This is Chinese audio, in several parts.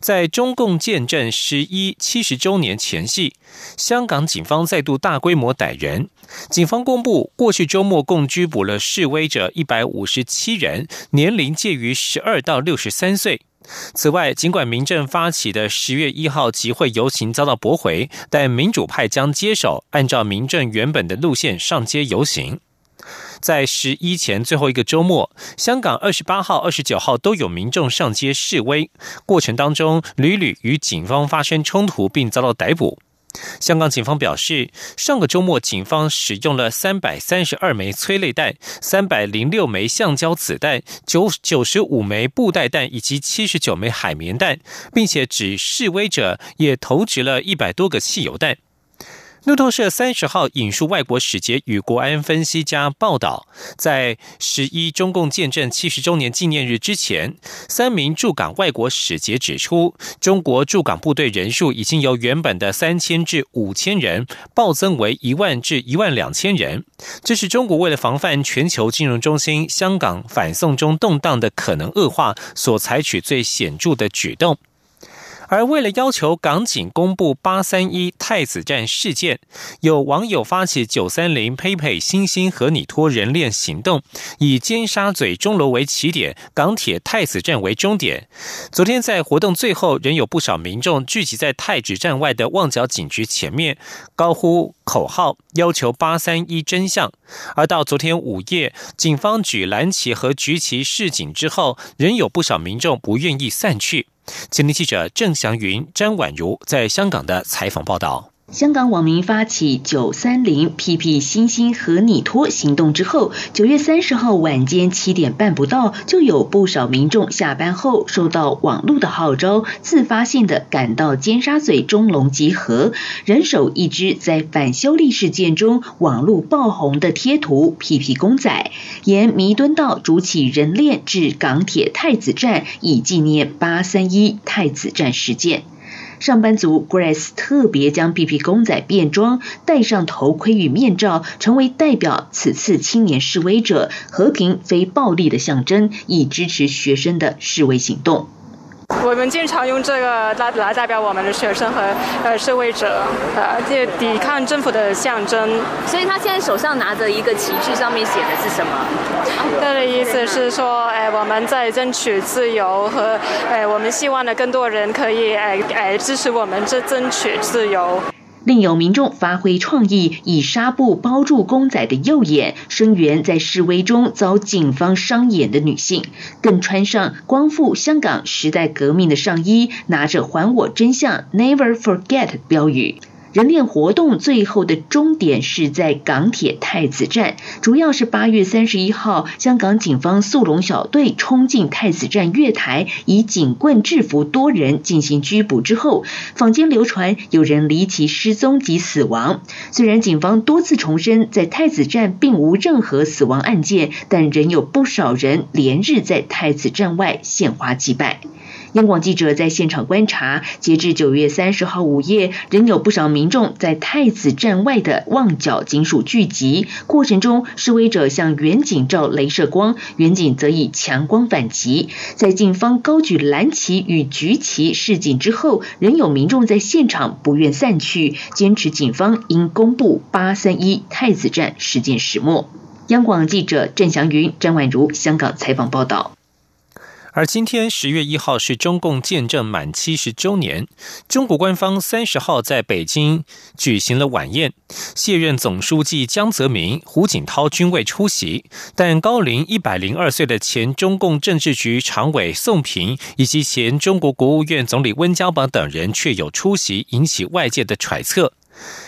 在中共建政十一七十周年前夕，香港警方再度大规模逮人。警方公布，过去周末共拘捕了示威者一百五十七人，年龄介于十二到六十三岁。此外，尽管民政发起的十月一号集会游行遭到驳回，但民主派将接手，按照民政原本的路线上街游行。在十一前最后一个周末，香港二十八号、二十九号都有民众上街示威，过程当中屡屡与警方发生冲突，并遭到逮捕。香港警方表示，上个周末警方使用了三百三十二枚催泪弹、三百零六枚橡胶子弹、九九十五枚布袋弹以及七十九枚海绵弹，并且指示威者也投掷了一百多个汽油弹。路透社三十号引述外国使节与国安分析家报道，在十一中共建政七十周年纪念日之前，三名驻港外国使节指出，中国驻港部队人数已经由原本的三千至五千人暴增为一万至一万两千人。这是中国为了防范全球金融中心香港反送中动荡的可能恶化所采取最显著的举动。而为了要求港警公布八三一太子站事件，有网友发起九三零佩佩星星和你托人链行动，以尖沙咀钟楼为起点，港铁太子站为终点。昨天在活动最后，仍有不少民众聚集在太子站外的旺角警局前面，高呼口号，要求八三一真相。而到昨天午夜，警方举蓝旗和举旗示警之后，仍有不少民众不愿意散去。前天记者郑祥云、詹婉如在香港的采访报道。香港网民发起“九三零 PP 星星和你拖”行动之后，九月三十号晚间七点半不到，就有不少民众下班后受到网络的号召，自发性的赶到尖沙咀中龙集合，人手一支在反修例事件中网络爆红的贴图 PP 公仔，沿弥敦道筑起人链至港铁太子站，以纪念八三一太子站事件。上班族 Grace 特别将 BP 公仔变装，戴上头盔与面罩，成为代表此次青年示威者和平非暴力的象征，以支持学生的示威行动。我们经常用这个来来代表我们的学生和呃示威者，呃，这抵抗政府的象征。所以他现在手上拿着一个旗帜，上面写的是什么？他的意思是说，哎，我们在争取自由和，哎，我们希望呢更多人可以哎哎支持我们这争取自由。另有民众发挥创意，以纱布包住公仔的右眼，声援在示威中遭警方伤眼的女性，更穿上光复香港时代革命的上衣，拿着“还我真相，Never Forget” 标语。人链活动最后的终点是在港铁太子站，主要是八月三十一号，香港警方速龙小队冲进太子站月台，以警棍制服多人进行拘捕之后，坊间流传有人离奇失踪及死亡。虽然警方多次重申在太子站并无任何死亡案件，但仍有不少人连日在太子站外献花祭拜。央广记者在现场观察，截至九月三十号午夜，仍有不少民众在太子站外的旺角警署聚集。过程中，示威者向远景照镭射光，远景则以强光反击。在警方高举蓝旗与橘旗示警之后，仍有民众在现场不愿散去，坚持警方应公布八三一太子站事件始末。央广记者郑祥云、张婉如香港采访报道。而今天十月一号是中共建政满七十周年，中国官方三十号在北京举行了晚宴，卸任总书记江泽民、胡锦涛均未出席，但高龄一百零二岁的前中共政治局常委宋平以及前中国国务院总理温家宝等人却有出席，引起外界的揣测。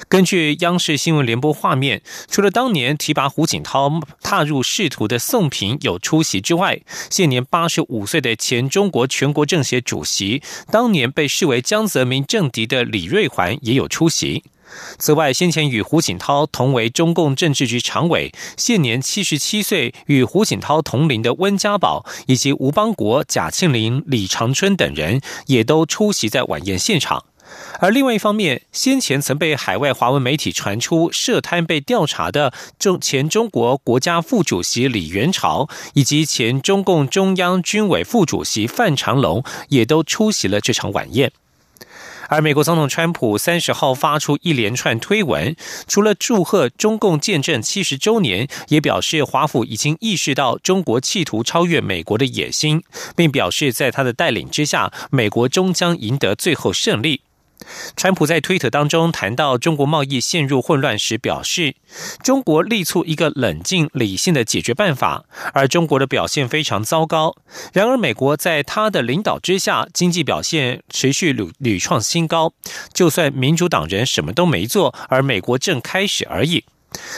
根据央视新闻联播画面，除了当年提拔胡锦涛踏入仕途的宋平有出席之外，现年八十五岁的前中国全国政协主席、当年被视为江泽民政敌的李瑞环也有出席。此外，先前与胡锦涛同为中共政治局常委、现年七十七岁、与胡锦涛同龄的温家宝，以及吴邦国、贾庆林、李长春等人，也都出席在晚宴现场。而另外一方面，先前曾被海外华文媒体传出涉贪被调查的中前中国国家副主席李元朝，以及前中共中央军委副主席范长龙，也都出席了这场晚宴。而美国总统川普三十号发出一连串推文，除了祝贺中共建政七十周年，也表示华府已经意识到中国企图超越美国的野心，并表示在他的带领之下，美国终将赢得最后胜利。川普在推特当中谈到中国贸易陷入混乱时，表示中国力促一个冷静理性的解决办法，而中国的表现非常糟糕。然而，美国在他的领导之下，经济表现持续屡屡创新高。就算民主党人什么都没做，而美国正开始而已。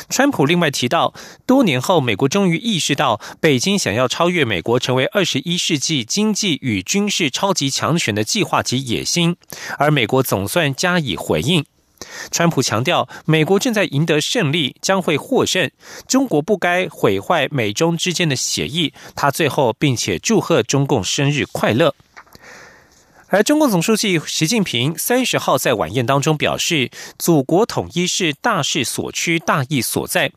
川普另外提到，多年后，美国终于意识到，北京想要超越美国，成为二十一世纪经济与军事超级强权的计划及野心，而美国总算加以回应。川普强调，美国正在赢得胜利，将会获胜。中国不该毁坏美中之间的协议。他最后并且祝贺中共生日快乐。而中共总书记习近平三十号在晚宴当中表示：“祖国统一是大势所趋、大义所在。”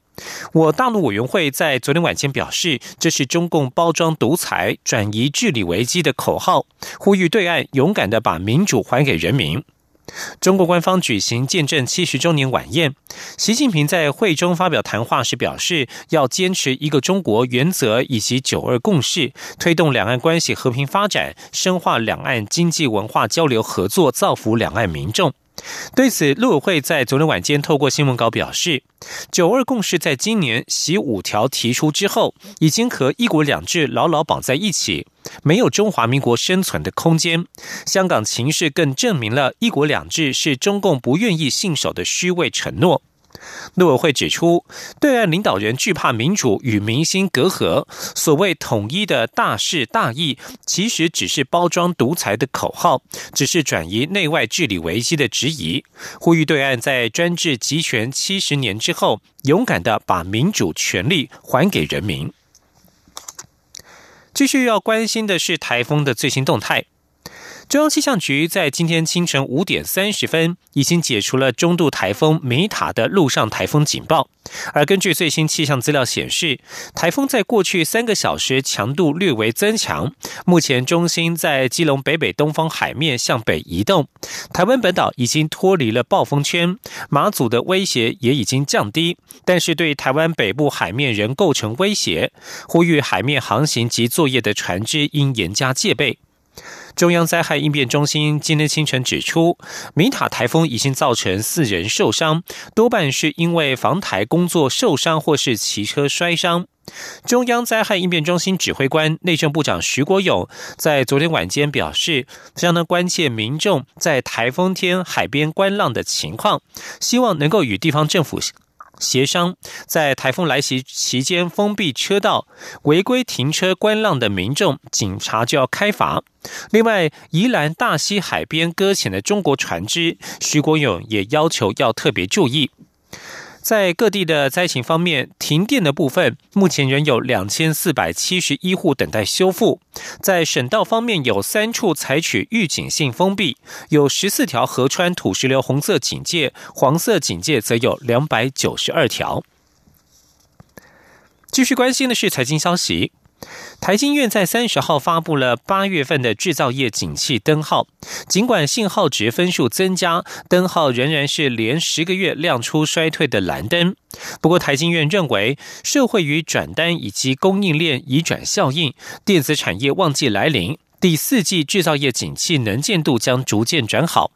我大陆委员会在昨天晚间表示，这是中共包装独裁、转移治理危机的口号，呼吁对岸勇敢的把民主还给人民。中国官方举行见证七十周年晚宴，习近平在会中发表谈话时表示，要坚持一个中国原则以及九二共识，推动两岸关系和平发展，深化两岸经济文化交流合作，造福两岸民众。对此，陆委会在昨天晚间透过新闻稿表示，九二共识在今年习五条提出之后，已经和一国两制牢牢绑在一起，没有中华民国生存的空间。香港情势更证明了一国两制是中共不愿意信守的虚伪承诺。陆委会指出，对岸领导人惧怕民主与民心隔阂，所谓统一的大势大义，其实只是包装独裁的口号，只是转移内外治理危机的质疑。呼吁对岸在专制集权七十年之后，勇敢的把民主权利还给人民。继续要关心的是台风的最新动态。中央气象局在今天清晨五点三十分已经解除了中度台风米塔的陆上台风警报，而根据最新气象资料显示，台风在过去三个小时强度略微增强，目前中心在基隆北北东方海面向北移动，台湾本岛已经脱离了暴风圈，马祖的威胁也已经降低，但是对台湾北部海面仍构成威胁，呼吁海面航行及作业的船只应严加戒备。中央灾害应变中心今天清晨指出，米塔台风已经造成四人受伤，多半是因为防台工作受伤或是骑车摔伤。中央灾害应变中心指挥官内政部长徐国勇在昨天晚间表示，将呢关切民众在台风天海边观浪的情况，希望能够与地方政府。协商在台风来袭期间封闭车道，违规停车观浪的民众，警察就要开罚。另外，宜兰大溪海边搁浅的中国船只，徐国勇也要求要特别注意。在各地的灾情方面，停电的部分目前仍有两千四百七十一户等待修复。在省道方面，有三处采取预警性封闭，有十四条河川土石流红色警戒，黄色警戒则有两百九十二条。继续关心的是财经消息。台经院在三十号发布了八月份的制造业景气灯号，尽管信号值分数增加，灯号仍然是连十个月亮出衰退的蓝灯。不过，台经院认为，社会与转单以及供应链移转效应，电子产业旺季来临，第四季制造业景气能见度将逐渐转好。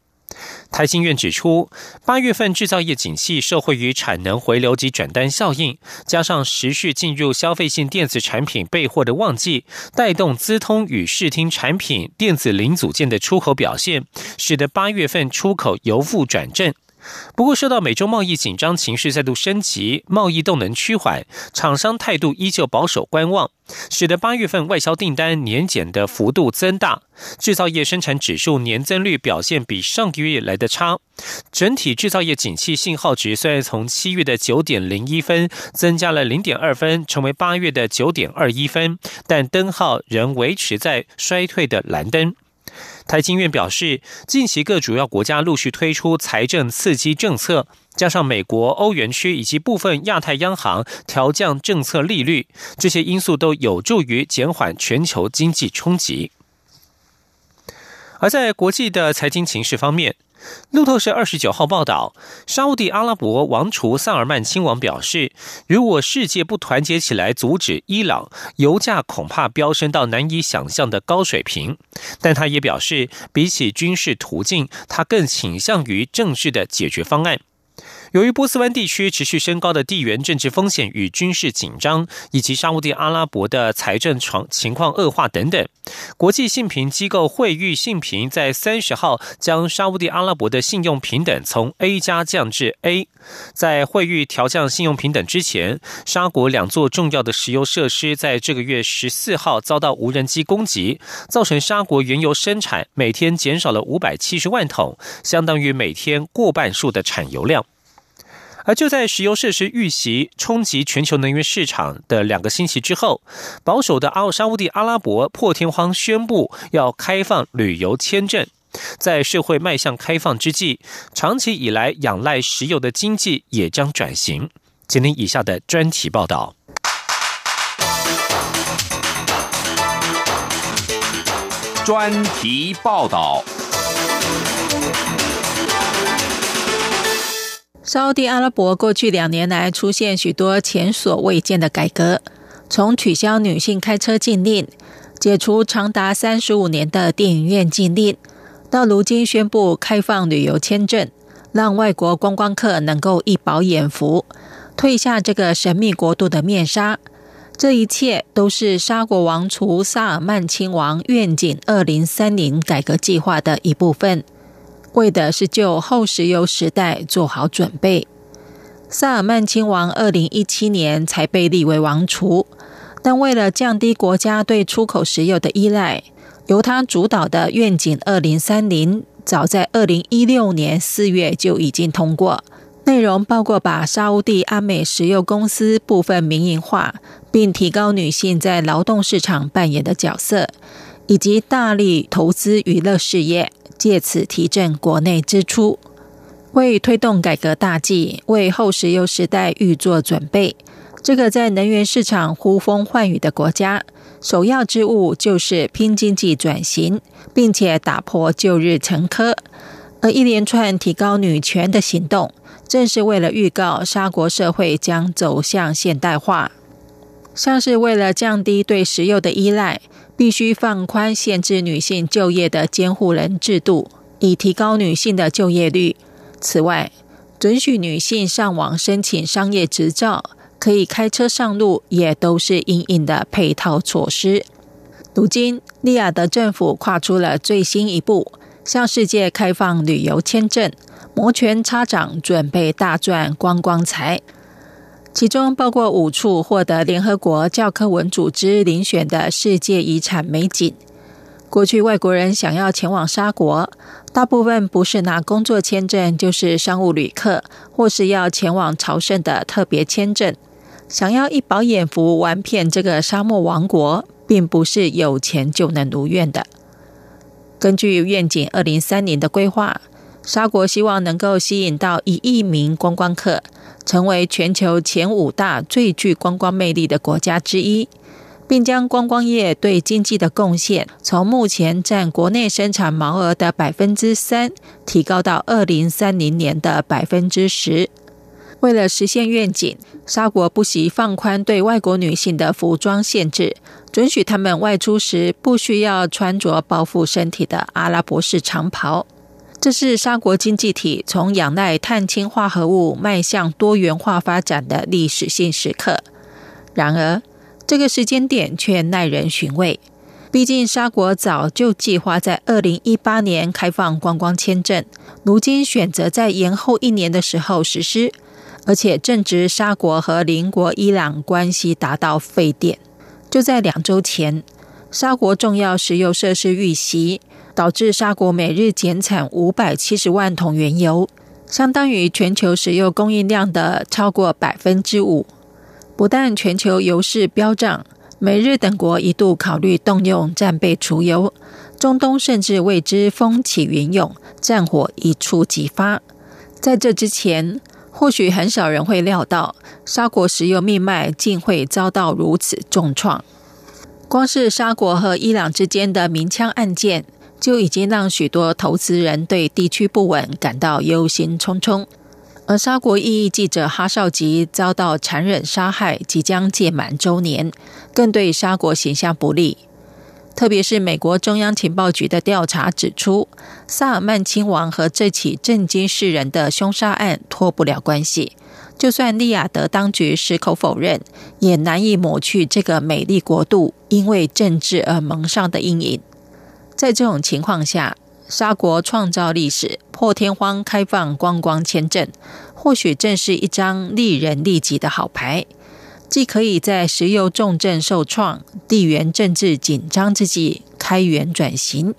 台新院指出，八月份制造业景气受惠于产能回流及转单效应，加上持续进入消费性电子产品备货的旺季，带动资通与视听产品电子零组件的出口表现，使得八月份出口由负转正。不过，受到美洲贸易紧张情绪再度升级，贸易动能趋缓，厂商态度依旧保守观望，使得八月份外销订单年减的幅度增大，制造业生产指数年增率表现比上个月来的差。整体制造业景气信号值虽然从七月的九点零一分增加了零点二分，成为八月的九点二一分，但灯号仍维持在衰退的蓝灯。台经院表示，近期各主要国家陆续推出财政刺激政策，加上美国、欧元区以及部分亚太央行调降政策利率，这些因素都有助于减缓全球经济冲击。而在国际的财经情势方面，路透社二十九号报道，沙地阿拉伯王储萨尔曼亲王表示，如果世界不团结起来阻止伊朗，油价恐怕飙升到难以想象的高水平。但他也表示，比起军事途径，他更倾向于政治的解决方案。由于波斯湾地区持续升高的地缘政治风险与军事紧张，以及沙地阿拉伯的财政状情况恶化等等，国际信评机构惠誉信评在三十号将沙地阿拉伯的信用平等从 A 加降至 A。在惠誉调降信用平等之前，沙国两座重要的石油设施在这个月十四号遭到无人机攻击，造成沙国原油生产每天减少了五百七十万桶，相当于每天过半数的产油量。而就在石油设施遇袭冲击全球能源市场的两个星期之后，保守的阿沙乌地阿拉伯破天荒宣布要开放旅游签证。在社会迈向开放之际，长期以来仰赖石油的经济也将转型。请听以下的专题报道。专题报道。沙地阿拉伯过去两年来出现许多前所未见的改革，从取消女性开车禁令、解除长达三十五年的电影院禁令，到如今宣布开放旅游签证，让外国观光客能够一饱眼福，褪下这个神秘国度的面纱。这一切都是沙国王储萨尔曼亲王愿景二零三零改革计划的一部分。为的是就后石油时代做好准备。萨尔曼亲王二零一七年才被立为王储，但为了降低国家对出口石油的依赖，由他主导的愿景二零三零，早在二零一六年四月就已经通过。内容包括把沙地阿美石油公司部分民营化，并提高女性在劳动市场扮演的角色，以及大力投资娱乐事业。借此提振国内支出，为推动改革大计，为后石油时代预做准备。这个在能源市场呼风唤雨的国家，首要之务就是拼经济转型，并且打破旧日陈疴。而一连串提高女权的行动，正是为了预告沙国社会将走向现代化，像是为了降低对石油的依赖。必须放宽限制女性就业的监护人制度，以提高女性的就业率。此外，准许女性上网申请商业执照，可以开车上路，也都是隐隐的配套措施。如今，利雅得政府跨出了最新一步，向世界开放旅游签证，摩拳擦掌，准备大赚观光财。其中包括五处获得联合国教科文组织遴选的世界遗产美景。过去外国人想要前往沙国，大部分不是拿工作签证，就是商务旅客，或是要前往朝圣的特别签证。想要一饱眼福玩遍这个沙漠王国，并不是有钱就能如愿的。根据愿景二零三年的规划。沙国希望能够吸引到一亿名观光客，成为全球前五大最具观光魅力的国家之一，并将观光业对经济的贡献从目前占国内生产毛额的百分之三，提高到二零三零年的百分之十。为了实现愿景，沙国不惜放宽对外国女性的服装限制，准许她们外出时不需要穿着包覆身体的阿拉伯式长袍。这是沙国经济体从仰赖碳氢化合物迈向多元化发展的历史性时刻。然而，这个时间点却耐人寻味。毕竟沙国早就计划在二零一八年开放观光签证，如今选择在延后一年的时候实施，而且正值沙国和邻国伊朗关系达到沸点。就在两周前，沙国重要石油设施遇袭，导致沙国每日减产五百七十万桶原油，相当于全球石油供应量的超过百分之五。不但全球油市飙涨。美日等国一度考虑动用战备储油，中东甚至为之风起云涌，战火一触即发。在这之前，或许很少人会料到沙国石油命脉竟会遭到如此重创。光是沙国和伊朗之间的明枪案件，就已经让许多投资人对地区不稳感到忧心忡忡。而沙国异议记者哈绍吉遭到残忍杀害，即将届满周年，更对沙国形象不利。特别是美国中央情报局的调查指出，萨尔曼亲王和这起震惊世人的凶杀案脱不了关系。就算利雅得当局矢口否认，也难以抹去这个美丽国度因为政治而蒙上的阴影。在这种情况下，沙国创造历史，破天荒开放观光签证，或许正是一张利人利己的好牌。既可以在石油重镇受创、地缘政治紧张之际开源转型，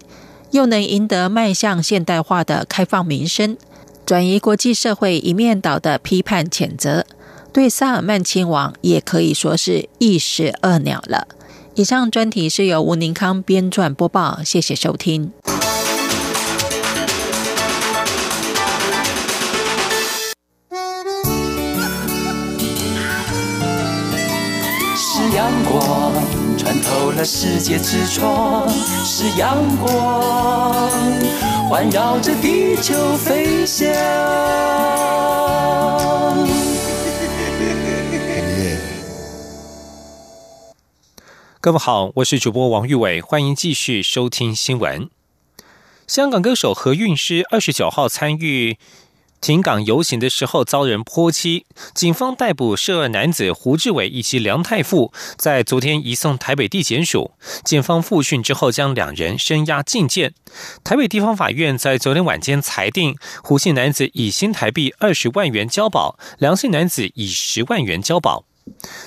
又能赢得迈向现代化的开放民生，转移国际社会一面倒的批判谴责。对萨尔曼亲王也可以说是一石二鸟了。以上专题是由吴宁康编撰播报，谢谢收听。是阳光穿透了世界之窗，是阳光环绕着地球飞翔。各位好，我是主播王玉伟，欢迎继续收听新闻。香港歌手何韵诗二十九号参与。停港游行的时候遭人泼漆，警方逮捕涉案男子胡志伟以及梁太富，在昨天移送台北地检署。检方复讯之后，将两人声押禁见。台北地方法院在昨天晚间裁定，胡姓男子以新台币二十万元交保，梁姓男子以十万元交保。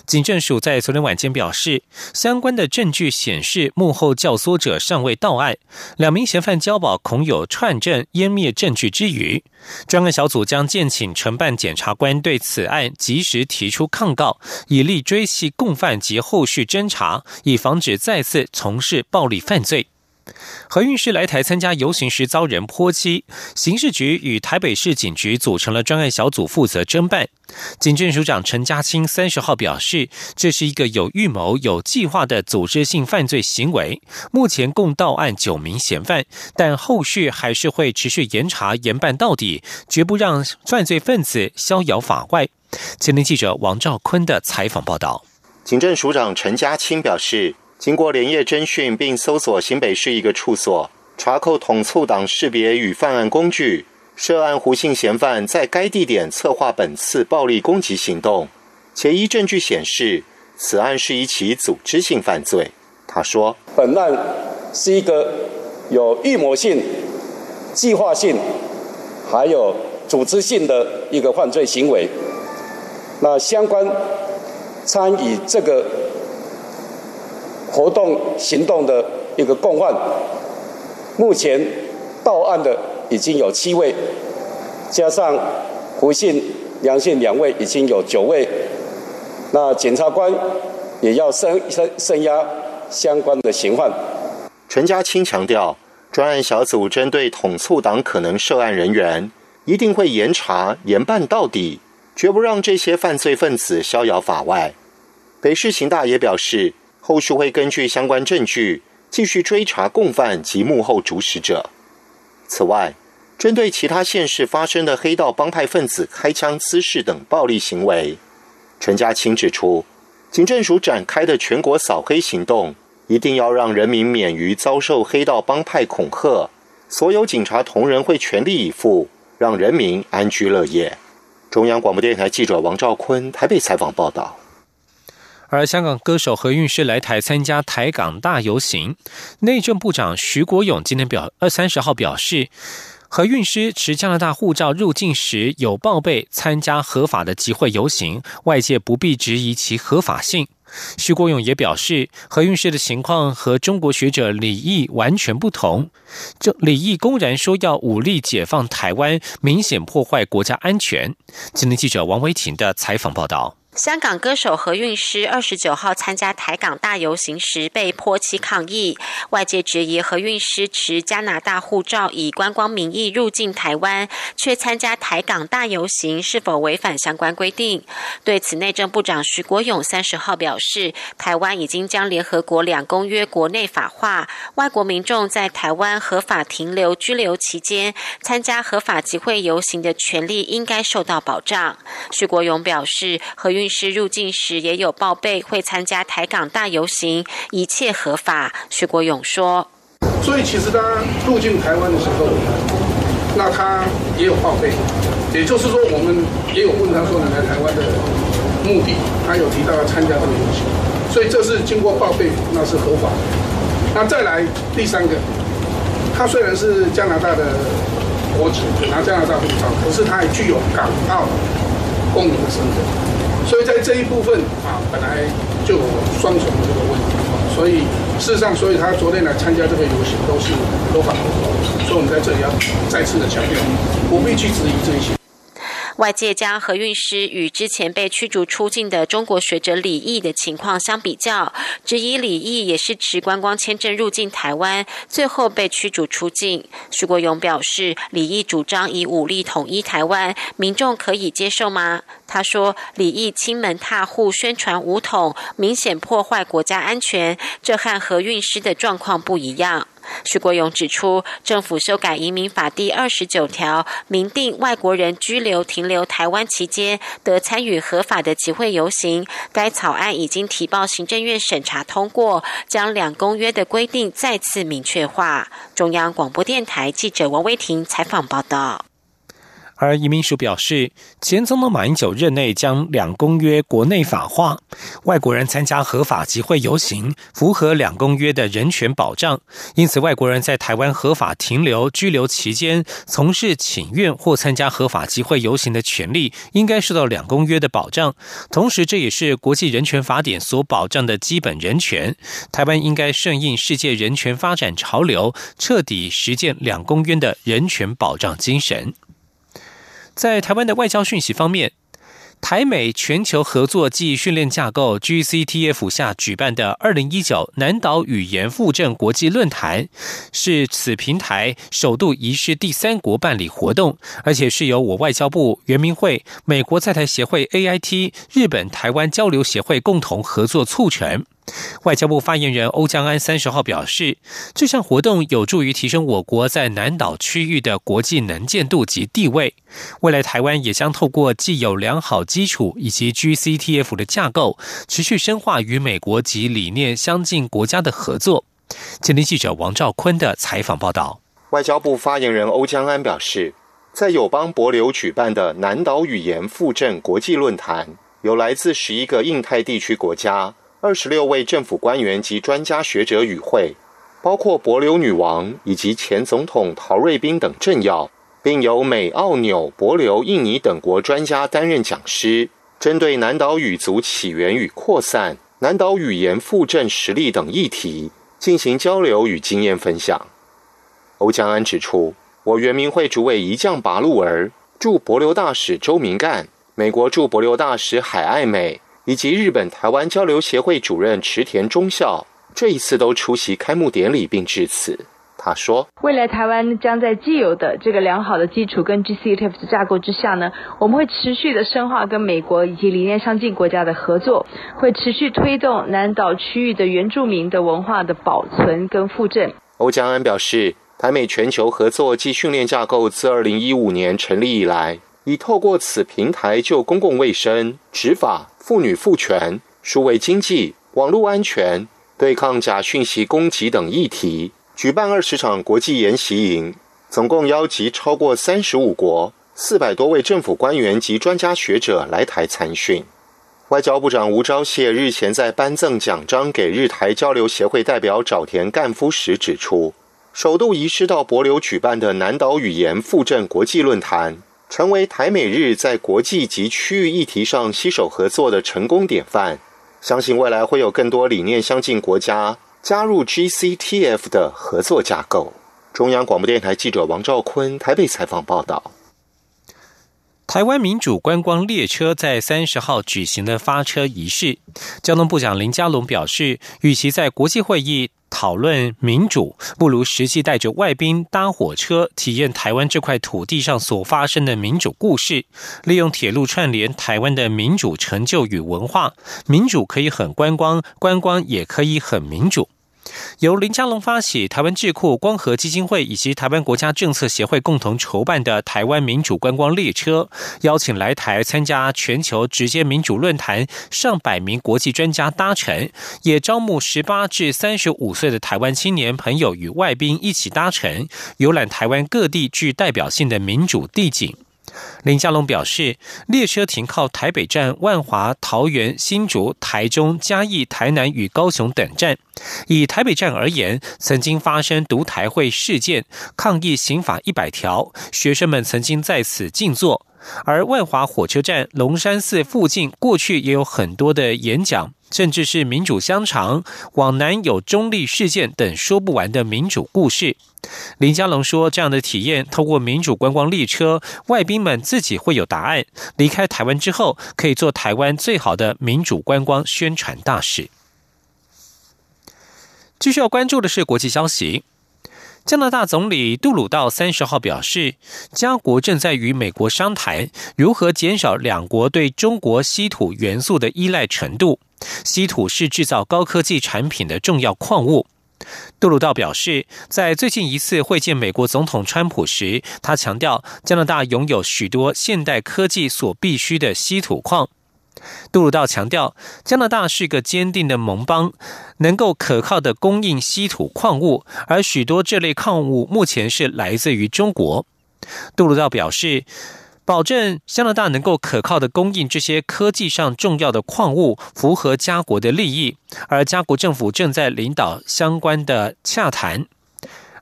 警政署在昨天晚间表示，相关的证据显示幕后教唆者尚未到案，两名嫌犯交保恐有串证湮灭证据之余，专案小组将建请承办检察官对此案及时提出抗告，以利追系共犯及后续侦查，以防止再次从事暴力犯罪。何韵诗来台参加游行时遭人泼漆，刑事局与台北市警局组成了专案小组负责侦办。警政署长陈家清三十号表示，这是一个有预谋、有计划的组织性犯罪行为。目前共到案九名嫌犯，但后续还是会持续严查严办到底，绝不让犯罪分子逍遥法外。前天记者王兆坤的采访报道。警政署长陈家清表示。经过连夜侦讯并搜索新北市一个处所，查扣统促党识别与犯案工具，涉案胡姓嫌犯在该地点策划本次暴力攻击行动，且依证据显示，此案是一起组织性犯罪。他说：“本案是一个有预谋性、计划性，还有组织性的一个犯罪行为。那相关参与这个。”活动行动的一个共犯，目前到案的已经有七位，加上胡姓、梁姓两位，已经有九位。那检察官也要升升升压相关的刑犯。陈家清强调，专案小组针对统促党可能涉案人员，一定会严查严办到底，绝不让这些犯罪分子逍遥法外。北市刑大也表示。后续会根据相关证据继续追查共犯及幕后主使者。此外，针对其他县市发生的黑道帮派分子开枪滋事等暴力行为，陈家清指出，警政署展开的全国扫黑行动，一定要让人民免于遭受黑道帮派恐吓。所有警察同仁会全力以赴，让人民安居乐业。中央广播电台记者王兆坤台北采访报道。而香港歌手何韵诗来台参加台港大游行，内政部长徐国勇今天表二三十号表示，何韵诗持加拿大护照入境时有报备参加合法的集会游行，外界不必质疑其合法性。徐国勇也表示，何韵诗的情况和中国学者李毅完全不同。这李毅公然说要武力解放台湾，明显破坏国家安全。今天记者王维婷的采访报道。香港歌手何韵诗二十九号参加台港大游行时被泼漆抗议，外界质疑何韵诗持加拿大护照以观光名义入境台湾，却参加台港大游行是否违反相关规定？对此，内政部长徐国勇三十号表示，台湾已经将联合国两公约国内法化，外国民众在台湾合法停留居留期间，参加合法集会游行的权利应该受到保障。徐国勇表示，何韵。律师入境时也有报备会参加台港大游行，一切合法。徐国勇说：“所以其实他入境台湾的时候，那他也有报备，也就是说，我们也有问他说你来台湾的目的，他有提到要参加这个游行，所以这是经过报备，那是合法。那再来第三个，他虽然是加拿大的国籍，拿加拿大护照，可是他也具有港澳公民的身份。”所以在这一部分啊，本来就双重的这个问题，所以事实上，所以他昨天来参加这个游行都是合法的，所以我们在这里要再次的强调，不必去质疑这一些。外界将何韵诗与之前被驱逐出境的中国学者李毅的情况相比较，质疑李毅也是持观光签证入境台湾，最后被驱逐出境。徐国勇表示，李毅主张以武力统一台湾，民众可以接受吗？他说，李毅亲门踏户宣传武统，明显破坏国家安全，这和何运师的状况不一样。徐国勇指出，政府修改移民法第二十九条，明定外国人居留停留台湾期间得参与合法的集会游行。该草案已经提报行政院审查通过，将两公约的规定再次明确化。中央广播电台记者王威婷采访报道。而移民署表示，前总统马英九任内将两公约国内法化，外国人参加合法集会游行符合两公约的人权保障，因此外国人在台湾合法停留居留期间从事请愿或参加合法集会游行的权利，应该受到两公约的保障。同时，这也是国际人权法典所保障的基本人权。台湾应该顺应世界人权发展潮流，彻底实践两公约的人权保障精神。在台湾的外交讯息方面，台美全球合作暨训练架构 （GCTF） 下举办的二零一九南岛语言复振国际论坛，是此平台首度移师第三国办理活动，而且是由我外交部、原民会、美国在台协会 （AIT）、日本台湾交流协会共同合作促成。外交部发言人欧江安三十号表示，这项活动有助于提升我国在南岛区域的国际能见度及地位。未来台湾也将透过既有良好基础以及 GCTF 的架构，持续深化与美国及理念相近国家的合作。今天记者王兆坤的采访报道。外交部发言人欧江安表示，在友邦博流举办的南岛语言复振国际论坛，有来自十一个印太地区国家。二十六位政府官员及专家学者与会，包括博流女王以及前总统陶瑞宾等政要，并由美、澳、纽、博流、印尼等国专家担任讲师，针对南岛语族起源与扩散、南岛语言复振实力等议题进行交流与经验分享。欧江安指出，我原民会主委一将拔路儿、驻博流大使周明干、美国驻博流大使海爱美。以及日本台湾交流协会主任池田忠孝这一次都出席开幕典礼并致辞。他说：“未来台湾将在既有的这个良好的基础跟 GCTF 的架构之下呢，我们会持续的深化跟美国以及理念相近国家的合作，会持续推动南岛区域的原住民的文化的保存跟复振。”欧江安表示，台美全球合作暨训练架构自二零一五年成立以来，已透过此平台就公共卫生、执法。妇女赋权、数位经济、网络安全、对抗假讯息攻击等议题，举办二十场国际研习营，总共邀集超过三十五国、四百多位政府官员及专家学者来台参训。外交部长吴钊燮日前在颁赠奖章给日台交流协会代表沼田干夫时指出，首度移师到博流举办的南岛语言复振国际论坛，成为台美日在国际及区域议题上携手合作的成功典范。相信未来会有更多理念相近国家加入 GCTF 的合作架构。中央广播电台记者王兆坤台北采访报道。台湾民主观光列车在三十号举行了发车仪式。交通部长林佳龙表示，与其在国际会议讨论民主，不如实际带着外宾搭火车，体验台湾这块土地上所发生的民主故事。利用铁路串联台湾的民主成就与文化，民主可以很观光，观光也可以很民主。由林佳龙发起、台湾智库光和基金会以及台湾国家政策协会共同筹办的台湾民主观光列车，邀请来台参加全球直接民主论坛上百名国际专家搭乘，也招募十八至三十五岁的台湾青年朋友与外宾一起搭乘，游览台湾各地具代表性的民主地景。林佳龙表示，列车停靠台北站、万华、桃园、新竹、台中、嘉义、台南与高雄等站。以台北站而言，曾经发生独台会事件，抗议刑法一百条，学生们曾经在此静坐。而万华火车站、龙山寺附近，过去也有很多的演讲。甚至是民主香肠，往南有中立事件等说不完的民主故事。林佳龙说：“这样的体验，透过民主观光列车，外宾们自己会有答案。离开台湾之后，可以做台湾最好的民主观光宣传大使。”继续要关注的是国际消息。加拿大总理杜鲁道三十号表示，加国正在与美国商谈如何减少两国对中国稀土元素的依赖程度。稀土是制造高科技产品的重要矿物。杜鲁道表示，在最近一次会见美国总统川普时，他强调加拿大拥有许多现代科技所必需的稀土矿。杜鲁道强调，加拿大是一个坚定的盟邦，能够可靠的供应稀土矿物，而许多这类矿物目前是来自于中国。杜鲁道表示，保证加拿大能够可靠的供应这些科技上重要的矿物，符合加国的利益，而加国政府正在领导相关的洽谈。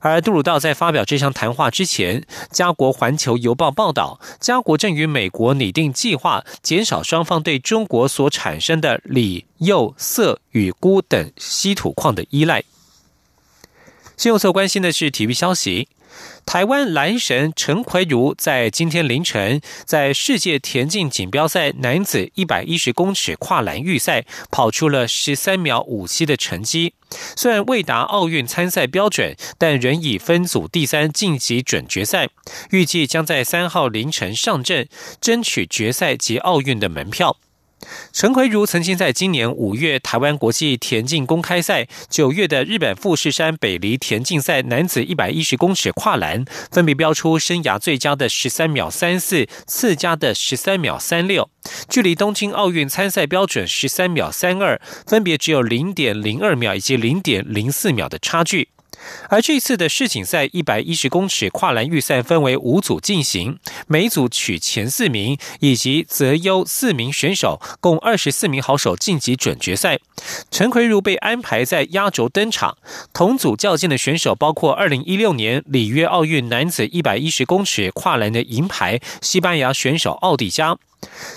而杜鲁道在发表这项谈话之前，加国《环球邮报》报道，加国正与美国拟定计划，减少双方对中国所产生的锂、铀、铯与钴等稀土矿的依赖。新闻所关心的是体育消息。台湾男神陈奎如在今天凌晨在世界田径锦标赛男子一百一十公尺跨栏预赛跑出了十三秒五七的成绩，虽然未达奥运参赛标准，但仍以分组第三晋级准决赛，预计将在三号凌晨上阵，争取决赛及奥运的门票。陈奎如曾经在今年五月台湾国际田径公开赛、九月的日本富士山北离田径赛男子一百一十公尺跨栏，分别标出生涯最佳的十三秒三四、次佳的十三秒三六，距离东京奥运参赛标准十三秒三二，分别只有零点零二秒以及零点零四秒的差距。而这次的世锦赛一百一十公尺跨栏预赛分为五组进行，每组取前四名以及择优四名选手，共二十四名好手晋级准决赛。陈奎如被安排在压轴登场。同组较劲的选手包括二零一六年里约奥运男子一百一十公尺跨栏的银牌西班牙选手奥迪加。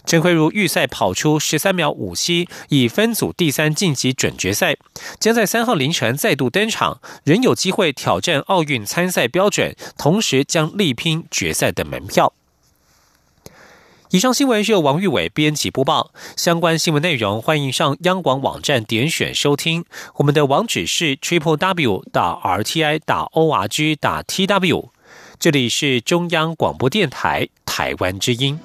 陈慧如预赛跑出十三秒五七，以分组第三晋级准决赛，将在三号凌晨再度登场，仍有机会挑战奥运参赛标准，同时将力拼决赛的门票。以上新闻是由王玉伟编辑播报，相关新闻内容欢迎上央广网站点选收听。我们的网址是 triple w 打 r t i 打 o r g 打 t w，这里是中央广播电台台湾之音。